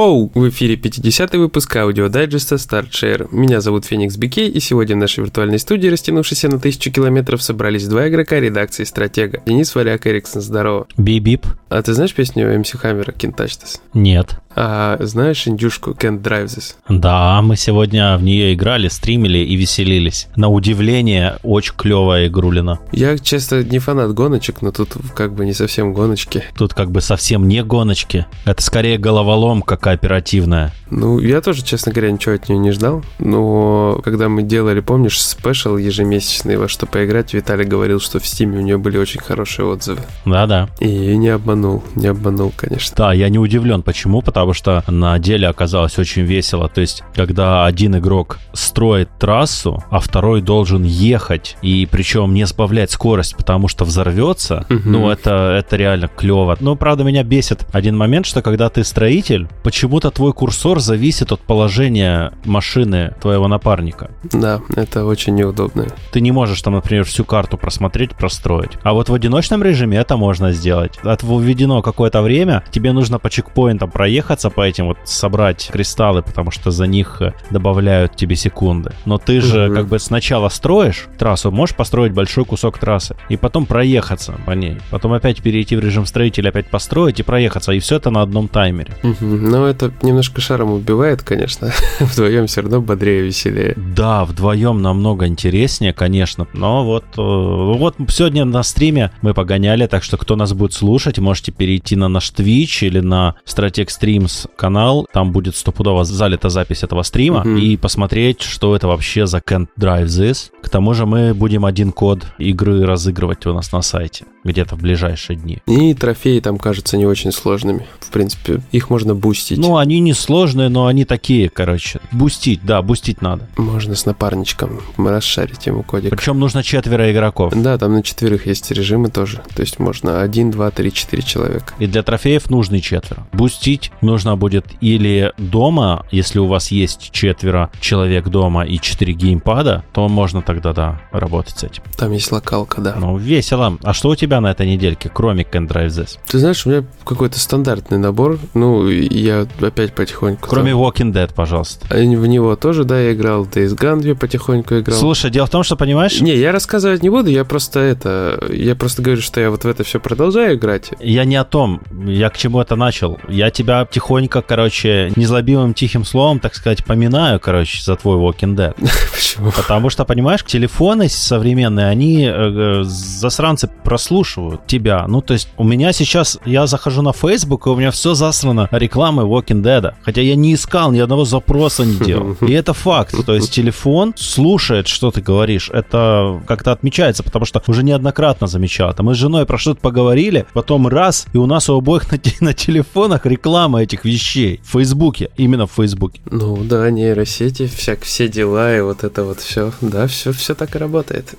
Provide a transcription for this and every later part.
Воу! В эфире 50-й выпуск аудиодайджеста StartShare. Меня зовут Феникс Бикей, и сегодня в нашей виртуальной студии, растянувшейся на тысячу километров, собрались два игрока редакции «Стратега». Денис Валяк Эриксон, здорово. Бип-бип. А ты знаешь песню MC Hammer «Can't Touch This»? Нет. А знаешь индюшку «Can't Drive This»? Да, мы сегодня в нее играли, стримили и веселились. На удивление, очень клевая игрулина. Я, честно, не фанат гоночек, но тут как бы не совсем гоночки. Тут как бы совсем не гоночки. Это скорее головоломка кооперативная. Ну, я тоже, честно говоря, ничего от нее не ждал. Но когда мы делали, помнишь, спешл ежемесячный, во что поиграть, Виталий говорил, что в Стиме у нее были очень хорошие отзывы. Да-да. И не обманул, не обманул, конечно. Да, я не удивлен. Почему? Потому что на деле оказалось очень весело. То есть, когда один игрок строит трассу, а второй должен ехать, и причем не сбавлять скорость, потому что взорвется, Мгм. ну, это, это реально клево. Но, правда, меня бесит один момент, что когда ты строитель, почему-то твой курсор зависит от положения машины твоего напарника. Да, это очень неудобно. Ты не можешь там, например, всю карту просмотреть, простроить. А вот в одиночном режиме это можно сделать. От введено какое-то время, тебе нужно по чекпоинтам проехаться по этим вот, собрать кристаллы, потому что за них э, добавляют тебе секунды. Но ты же как бы сначала строишь трассу, можешь построить большой кусок трассы, и потом проехаться по ней. Потом опять перейти в режим строителя, опять построить и проехаться. И все это на одном таймере. Но это немножко шаром убивает, конечно. Вдвоем все равно бодрее, веселее. Да, вдвоем намного интереснее, конечно. Но вот, э, вот сегодня на стриме мы погоняли, так что кто нас будет слушать, можете перейти на наш Twitch или на Strateg Streams канал. Там будет стопудово залита запись этого стрима Мгм. и посмотреть, что это вообще за Can't Drive This. К тому же мы будем один код игры разыгрывать у нас на сайте где-то в ближайшие дни. И трофеи там кажутся не очень сложными. В принципе, их можно бустить. Ну, они не сложные, но они такие, короче. Бустить, да, бустить надо. Можно с напарничком расшарить ему кодик. Причем нужно четверо игроков. Да, там на четверых есть режимы тоже. То есть можно один, два, три, четыре человека. И для трофеев нужны четверо. Бустить нужно будет или дома, если у вас есть четверо человек дома и четыре геймпада, то можно тогда, да, работать с этим. Там есть локалка, да. Ну, весело. А что у тебя на этой недельке, кроме Can Drive This? Ты знаешь, у меня какой-то стандартный набор. Ну, я опять потихоньку... Кроме там- Walking Dead, пожалуйста. А В него тоже, да, я играл. Days Gone я потихоньку играл. Слушай, дело в том, что, понимаешь, Не, я рассказывать не буду, я просто это... Я просто говорю, что я вот в это все продолжаю играть. я не о том, я к чему это начал. Я тебя тихонько, короче, незлобивым тихим словом, так сказать, поминаю, короче, за твой Walking Dead. Почему? Потому что, понимаешь, телефоны современные, они, э, э, засранцы, прослушивают тебя. Ну, то есть у меня сейчас, я захожу на Facebook, и у меня все засрано рекламой Walking Dead. Хотя я не искал, ни одного запроса не делал. И это факт. То есть телефон слушает, что ты говоришь. Это как-то отмечается, потому что уже неоднократно замечал. это. Мы с женой про что-то поговорили, потом раз, и у нас у обоих на, те- на телефонах реклама этих вещей. В Фейсбуке, именно в Фейсбуке. Ну да, нейросети, всяк, все дела и вот это вот все. Да, все, все так и работает.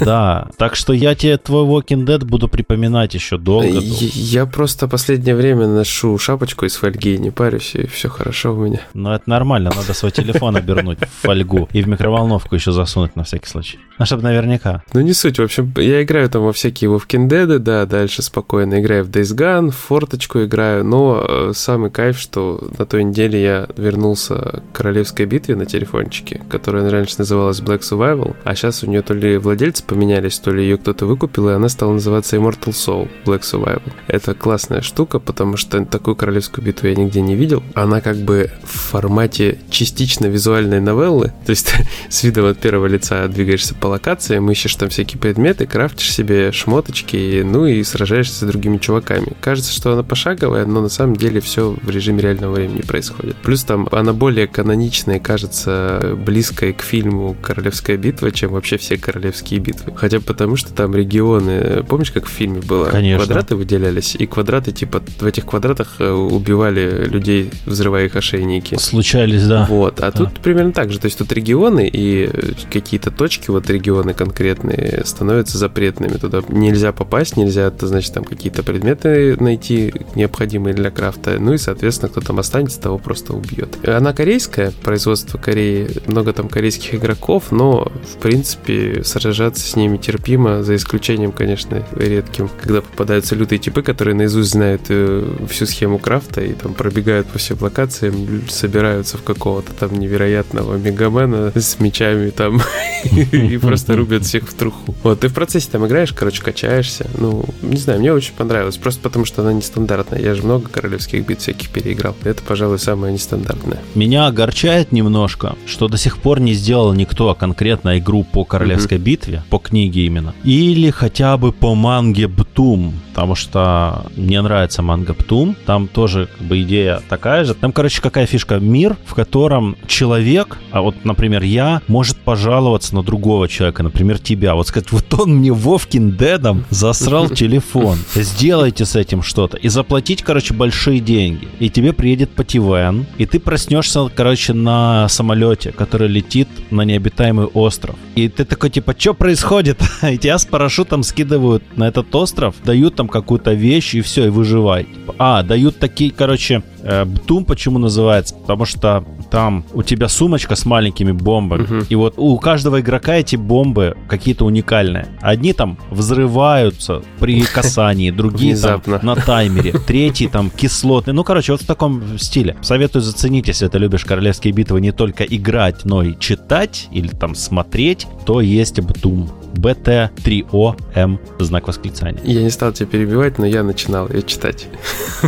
Да, так что я тебе твой Walking Dead буду припоминать еще долго. долго. Я просто последнее время ношу шапочку из фольги, не парюсь, и все хорошо у меня. Но это нормально, надо свой телефон обернуть в фольгу и в микроволновку еще засунуть на всякий случай. Ну, чтобы наверняка. Ну не суть, в общем, я играю там во всякие Walking Dead, да, дальше спокойно играю в Days Gone, в форточку играю, но э, самый кайф, что на той неделе я вернулся к королевской битве на телефончике, которая раньше называлась Black Survival, а сейчас у нее то ли владельцы поменялись, то ли ее кто-то выкупил, и она стала называться Immortal Soul Black Survival. Это классная штука, потому что такую королевскую битву я нигде не видел. Она как бы в формате частично визуальной новеллы, то есть с видом от первого лица двигаешься по локациям, ищешь там всякие предметы, крафтишь себе шмоточки, ну и сражаешься с другими чуваками. Кажется, что она пошаговая, но на самом деле все в режиме реального времени происходит. Плюс там она более каноничная, кажется, близкая к фильму «Королевская битва», чем вообще все королевские битвы. Хотя потому, что там регионы... Помнишь, как в фильме было? Конечно. Квадраты выделялись, и квадраты, типа, в этих квадратах э, убивали людей, взрывая их ошейники. Случались, да. Вот, а тут примерно так же. То есть тут регионы и э, какие-то точки, вот регионы конкретные, становятся запретными. Туда нельзя попасть, нельзя, значит, там какие-то предметы найти, необходимые для крафта. Ну и, соответственно, кто там останется, того просто убьет. Она корейская, производство Кореи, много там корейских игроков, но, в принципе, сражаться с ними терпимо, за исключением, конечно, редким, когда попадаются лютые типы, которые наизусть знают э, всю схему крафта и там пробегают по всем локациям, собираются в какого-то там невероятного мегамена с мечами там и просто рубят всех в труху. Вот, ты в процессе там играешь, короче, качаешься. Ну, не знаю, мне очень понравилось, просто потому что она нестандартная. Я же много королевских бит всяких переиграл. Это, пожалуй, самое нестандартное. Меня огорчает немножко, что до сих пор не сделал никто конкретно игру по королевской битве, по книге именно. Или хотя бы по манге Бтум, потому что мне нравится манга Птум. Там тоже как бы идея такая же. Там, короче, какая фишка? Мир, в котором человек, а вот, например, я, может пожаловаться на другого человека, например, тебя. Вот сказать, вот он мне Вовкин дедом засрал телефон. Сделайте с этим что-то. И заплатить, короче, большие деньги. И тебе приедет пативен, и ты проснешься, короче, на самолете, который летит на необитаемый остров. И ты такой, типа, что происходит? И тебя с парашютом скидывают на этот остров, дают там какую-то вещь, и все, и выживай. А, дают такие, короче, Бтум почему называется? Потому что там у тебя сумочка с маленькими бомбами. Угу. И вот у каждого игрока эти бомбы какие-то уникальные. Одни там взрываются при касании, другие там на таймере, третий там кислотный. Ну, короче, вот в таком стиле. Советую заценить, если ты любишь королевские битвы, не только играть, но и читать или там смотреть, то есть Бтум. BT3OM, знак восклицания. Я не стал тебя перебивать, но я начинал ее читать.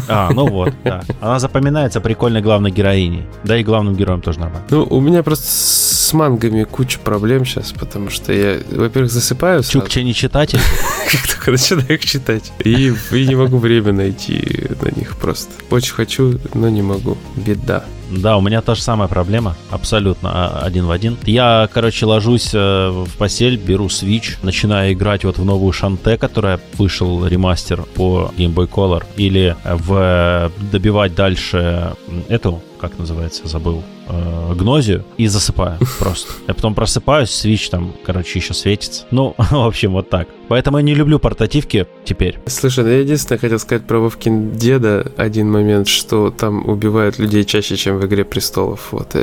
А, ну вот, да. Она запоминается прикольной главной героиней. Да и главным героем тоже нормально. Ну, у меня просто с мангами куча проблем сейчас, потому что я, во-первых, засыпаю. Чукча не читатель? Как только начинаю их читать. И, и не могу время найти на них просто. Очень хочу, но не могу. Беда. Да, у меня та же самая проблема, абсолютно а, один в один. Я, короче, ложусь э, в постель, беру Switch, начинаю играть вот в новую Шанте, которая вышел ремастер по Game Boy Color, или в э, добивать дальше эту, как называется, забыл, э, гнозию и засыпаю просто. Я потом просыпаюсь, свич там, короче, еще светится. Ну, в общем, вот так. Поэтому я не люблю портативки теперь. Слушай, ну я единственное хотел сказать про Вовкин деда один момент, что там убивают людей чаще, чем в «Игре престолов». Вот.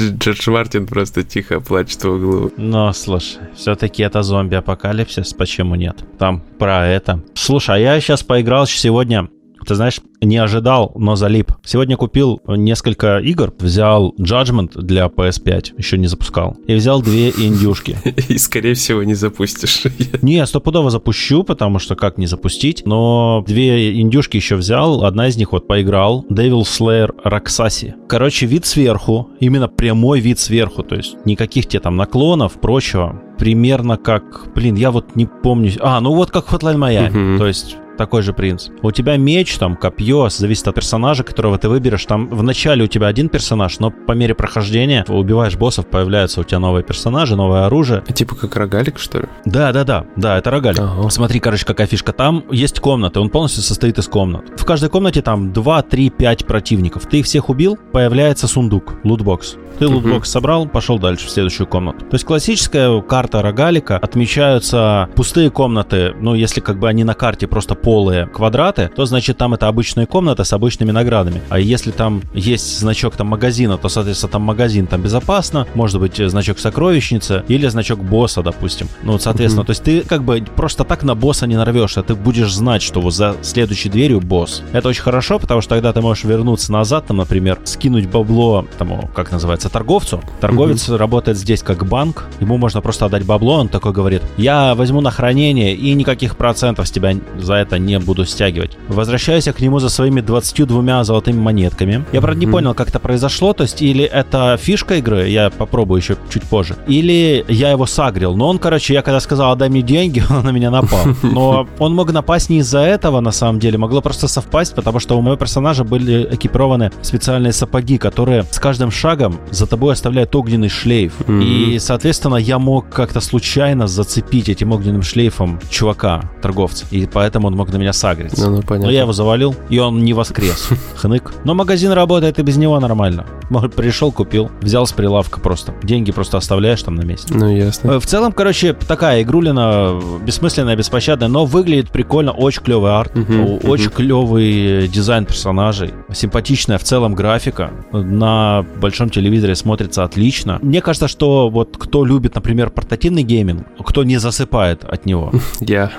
Джордж Мартин просто тихо плачет в углу. Но, слушай, все-таки это зомби-апокалипсис, почему нет? Там про это. Слушай, а я сейчас поиграл сегодня ты знаешь, не ожидал, но залип. Сегодня купил несколько игр, взял Judgment для PS5, еще не запускал, и взял две индюшки. И, скорее всего, не запустишь. Не, стопудово запущу, потому что как не запустить, но две индюшки еще взял, одна из них вот поиграл, Devil Slayer Raksasi. Короче, вид сверху, именно прямой вид сверху, то есть никаких тебе там наклонов, прочего, примерно как, блин, я вот не помню. А, ну вот как Hotline Miami. То есть такой же принцип. У тебя меч, там, копье, зависит от персонажа, которого ты выберешь. Там в начале у тебя один персонаж, но по мере прохождения убиваешь боссов, появляются у тебя новые персонажи, новое оружие. Типа как рогалик, что ли? Да, да, да, да, это рогалик. Ага. Смотри, короче, какая фишка. Там есть комнаты, он полностью состоит из комнат. В каждой комнате там 2, 3, 5 противников. Ты их всех убил, появляется сундук, лутбокс. Ты лутбокс собрал, пошел дальше в следующую комнату. То есть классическая карта рогалика, отмечаются пустые комнаты, ну, если как бы они на карте просто полые квадраты, то значит там это обычная комната с обычными наградами. А если там есть значок там магазина, то, соответственно, там магазин там безопасно, может быть значок сокровищницы или значок босса, допустим. Ну, вот, соответственно, mm-hmm. то есть ты как бы просто так на босса не нарвешься, ты будешь знать, что вот за следующей дверью босс. Это очень хорошо, потому что тогда ты можешь вернуться назад, там, например, скинуть бабло, тому, как называется, торговцу. Торговец mm-hmm. работает здесь как банк, ему можно просто отдать бабло, он такой говорит, я возьму на хранение и никаких процентов с тебя за это не буду стягивать. Возвращаюсь я к нему за своими 22 золотыми монетками. Я, правда, не понял, как это произошло, то есть или это фишка игры, я попробую еще чуть позже, или я его сагрил. Но он, короче, я когда сказал, отдай мне деньги, он на меня напал. Но он мог напасть не из-за этого, на самом деле, могло просто совпасть, потому что у моего персонажа были экипированы специальные сапоги, которые с каждым шагом за тобой оставляют огненный шлейф. И, соответственно, я мог как-то случайно зацепить этим огненным шлейфом чувака, торговца. И поэтому он мог мог на меня сагриться. Ну, ну, понятно. Но я его завалил, и он не воскрес. Хнык. Но магазин работает и без него нормально. Может, пришел, купил, взял с прилавка просто. Деньги просто оставляешь там на месте. Ну, ясно. Э, В целом, короче, такая игрулина бессмысленная, беспощадная, но выглядит прикольно, очень клевый арт, о- очень мгм. клевый дизайн персонажей, симпатичная в целом графика, на большом телевизоре смотрится отлично. Мне кажется, что вот кто любит, например, портативный гейминг, кто не засыпает от него, Я.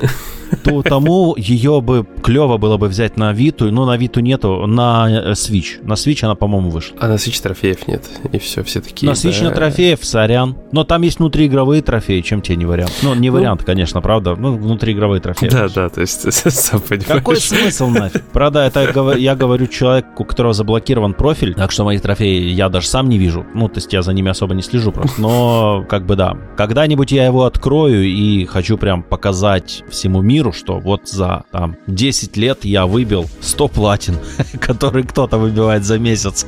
то тому ее бы клево было бы взять на Виту, но на Виту нету, на э, Switch. На Switch она, по-моему, вышла. А на Switch трофеев нет. И все, все такие. На Switch да. на трофеев, сорян. Но там есть внутриигровые трофеи, чем тебе не вариант. Ну, не вариант, конечно, правда. Ну, внутриигровые трофеи. Да, да, то есть, сам понимаешь. Какой смысл нафиг? Правда, это я говорю человеку, у которого заблокирован профиль, так что моих трофеи я даже сам не вижу. Ну, то есть я за ними особо не слежу просто. Но, как бы да, когда-нибудь я его открою и хочу прям показать всему миру, что вот за там 10 лет я выбил 100 платин, которые кто-то выбивает за месяц.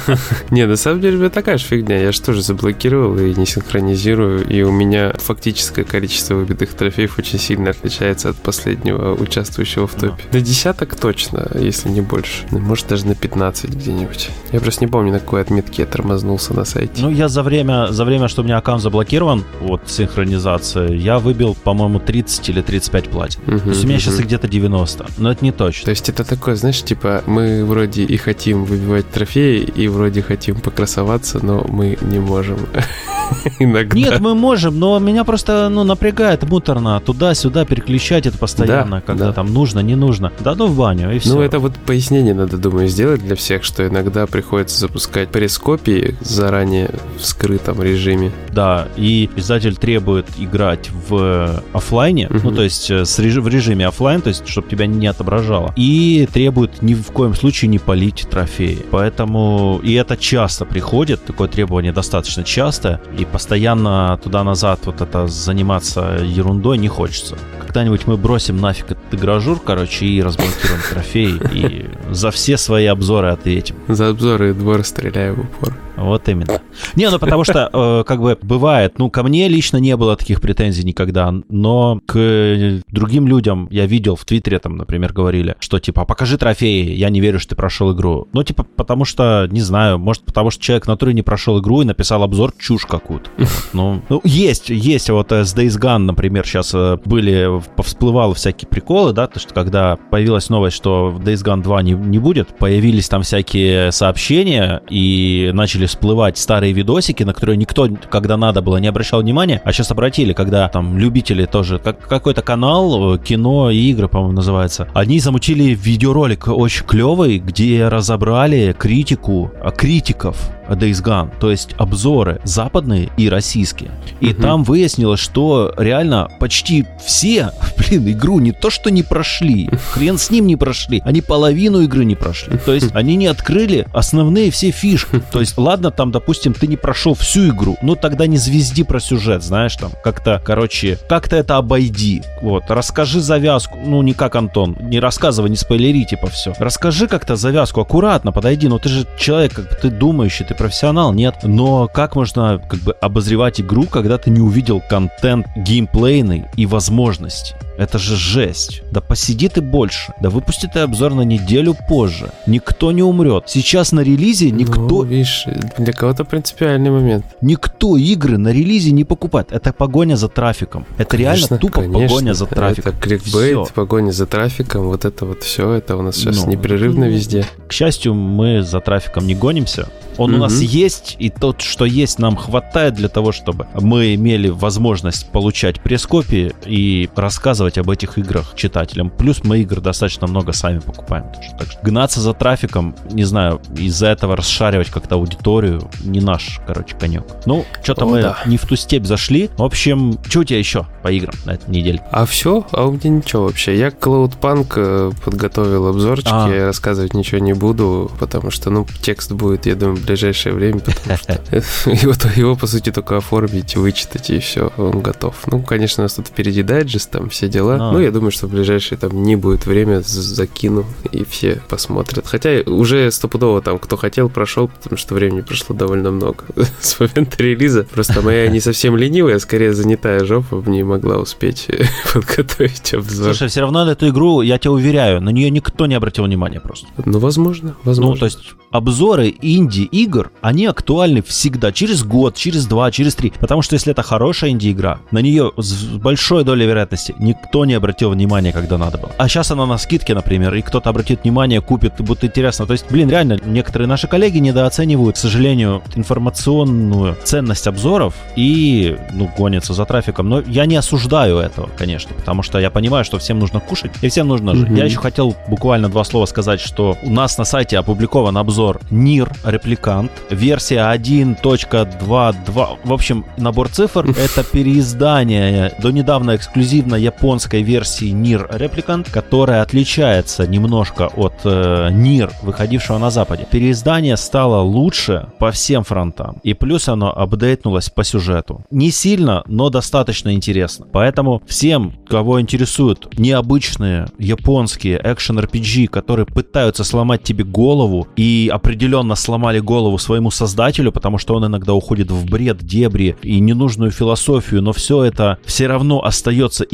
Не, на самом деле у меня такая же фигня. Я же тоже заблокировал и не синхронизирую. И у меня фактическое количество выбитых трофеев очень сильно отличается от последнего участвующего в топе. На десяток точно, если не больше. Ну, Может, даже на 15 где-нибудь. Я просто не помню, на какой отметке я тормознулся на сайте. Ну, я за время, за время, что у меня аккаунт заблокирован, вот синхронизация, я выбил, по-моему, 30 или 35 платин. Мгм, То есть у меня сейчас мгм. их где-то 90, но это не То точно. есть это такое, знаешь, типа мы вроде и хотим выбивать трофеи, и вроде хотим покрасоваться, но мы не можем. Иногда. Нет, мы можем, но меня просто ну, напрягает муторно туда-сюда переключать это постоянно, Да, когда да. там нужно, не нужно. Да ну в баню, и все. Ну, это вот пояснение надо, думаю, сделать для всех, что иногда приходится запускать пресс-копии заранее в скрытом режиме. Да, и издатель требует играть в оффлайне, Мгм. ну то есть э, с реж- в режиме оффлайн, то есть чтобы тебя не отображало. И требует ни в коем случае не полить трофеи. Поэтому и это часто приходит, такое требование достаточно часто, и постоянно туда-назад вот это заниматься ерундой не хочется. Когда-нибудь мы бросим нафиг этот игражур, короче, и разблокируем трофеи, и за все свои обзоры ответим. За обзоры двор стреляю в упор. Вот именно. Не, ну потому что, э, как бы, бывает, ну, ко мне лично не было таких претензий никогда, но к э, другим людям я видел в Твиттере, там, например, говорили, что, типа, покажи трофеи, я не верю, что ты прошел игру. Ну, типа, потому что, не знаю, может, потому что человек в натуре не прошел игру и написал обзор чушь какую-то. Ну, ну, есть, есть, вот э, с Days Gone, например, сейчас были, в- повсплывало всякие приколы, да, то, что когда появилась новость, что в Days Gone 2 не, не будет, появились там всякие сообщения и начали всплывать старые видосики, на которые никто, когда надо было, не обращал внимания, а сейчас обратили, когда там любители тоже, как, какой-то канал, э, кино и игры, по-моему, называется, они замутили видеоролик очень клевый, где разобрали критику, а, критиков Days Gone, то есть обзоры западные и российские. И Мгм. там выяснилось, что реально почти все, блин, игру не то что не прошли, хрен с ним не прошли, они половину игры не прошли. То есть они не открыли основные все фишки. То есть, ладно, там, допустим, ты не прошел всю игру, ну тогда не звезди про сюжет, знаешь, там, как-то, короче, как-то это обойди. Вот, расскажи завязку, ну не как Антон, не рассказывай, не спойлери, типа все. Расскажи как-то завязку, аккуратно подойди, ну ты же человек, как бы ты думающий, ты профессионал, нет. Но как можно как бы обозревать игру, когда ты не увидел контент геймплейный и возможности? Это же жесть. Да посиди ты больше. Да выпусти ты обзор на неделю позже. Никто не умрет. Сейчас на релизе никто, Ну, видишь, для кого-то принципиальный момент. никто игры на релизе не покупает. Это погоня за трафиком. Это реально Конечно, тупо конечно. погоня за трафиком. Это кликбейт, Всё. погоня за трафиком, вот это вот все, это у нас сейчас Ну, непрерывно ну, везде. К счастью, мы за трафиком не гонимся. Он у нас есть, и тот, что есть, нам хватает для того, чтобы мы имели возможность получать пресс-копии и рассказывать об этих играх читателям. Плюс мы игр достаточно много сами покупаем. Так что гнаться за трафиком, не знаю, из-за этого расшаривать как-то аудиторию, не наш, короче, конек. Ну, что-то О, мы да. не в ту степь зашли. В общем, что у тебя еще по играм на этой неделе? А все? А у меня ничего вообще. Я Cloudpunk э, подготовил обзорчик, А. я рассказывать ничего не буду, потому что, ну, текст будет, я думаю, в ближайшее время, потому что его, его, по сути, только оформить, вычитать, и все, он готов. Ну, конечно, у нас тут впереди дайджест, там все дела. А. Ну, я думаю, что в ближайшие там не будет время, закину, и все посмотрят. Хотя уже стопудово там, кто хотел, прошел, потому что времени прошло довольно много с момента релиза. Просто моя не совсем ленивая, а скорее занятая жопа не могла успеть подготовить обзор. Слушай, все равно эту игру, я тебя уверяю, на нее никто не обратил внимания просто. Ну, возможно, возможно. Ну, то есть обзоры инди-игр, они актуальны всегда, через год, через два, через три. Потому что если это хорошая инди-игра, на нее с большой долей вероятности никто не обратил внимания, когда надо было. А сейчас она на скидке, например, и кто-то обратит внимание, купит, и будет интересно. То есть, блин, реально, некоторые наши коллеги недооценивают, к сожалению, информационную ценность обзоров и, ну, гонятся за трафиком. Но я не осуждаю этого, конечно, потому что я понимаю, что всем нужно кушать и всем нужно жить. Mm-hmm. Я еще хотел буквально два слова сказать, что у нас на сайте опубликован обзор NIR Репликант, версия 1.22. В общем, набор цифр — это переиздание до недавно эксклюзивно японской версии NIR Replicant, которая отличается немножко от э, NIR, выходившего на Западе. Переиздание стало лучше по всем фронтам. И плюс оно апдейтнулось по сюжету. Не сильно, но достаточно интересно. Поэтому всем, кого интересуют необычные японские экшен-RPG, которые пытаются сломать тебе голову и определенно сломали голову своему создателю, потому что он иногда уходит в бред, дебри и ненужную философию, но все это все равно остается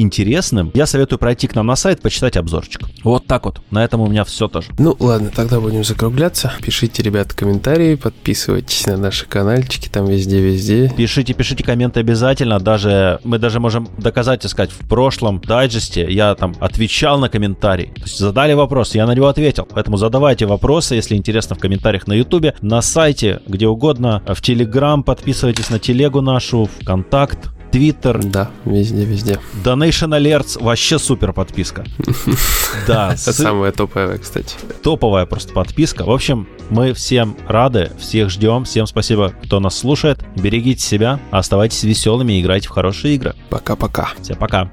интересным, я советую пройти к нам на сайт, почитать обзорчик. Вот так вот. На этом у меня все тоже. Ну ладно, тогда будем закругляться. Пишите, ребят, комментарии, подписывайтесь на наши каналчики, там везде-везде. Пишите, пишите комменты обязательно. Даже мы даже можем доказать, искать в прошлом дайджесте я там отвечал на комментарий. То есть задали вопрос, я на него ответил. Поэтому задавайте вопросы, если интересно, в комментариях на Ютубе, на сайте, где угодно, в Телеграм, подписывайтесь на телегу нашу, ВКонтакт, Твиттер. Да, везде, везде. Donation Alerts, вообще супер подписка. Да. Это самая топовая, кстати. Топовая просто подписка. В общем, мы всем рады, всех ждем. Всем спасибо, кто нас слушает. Берегите себя, оставайтесь веселыми и играйте в хорошие игры. Пока-пока. Всем пока.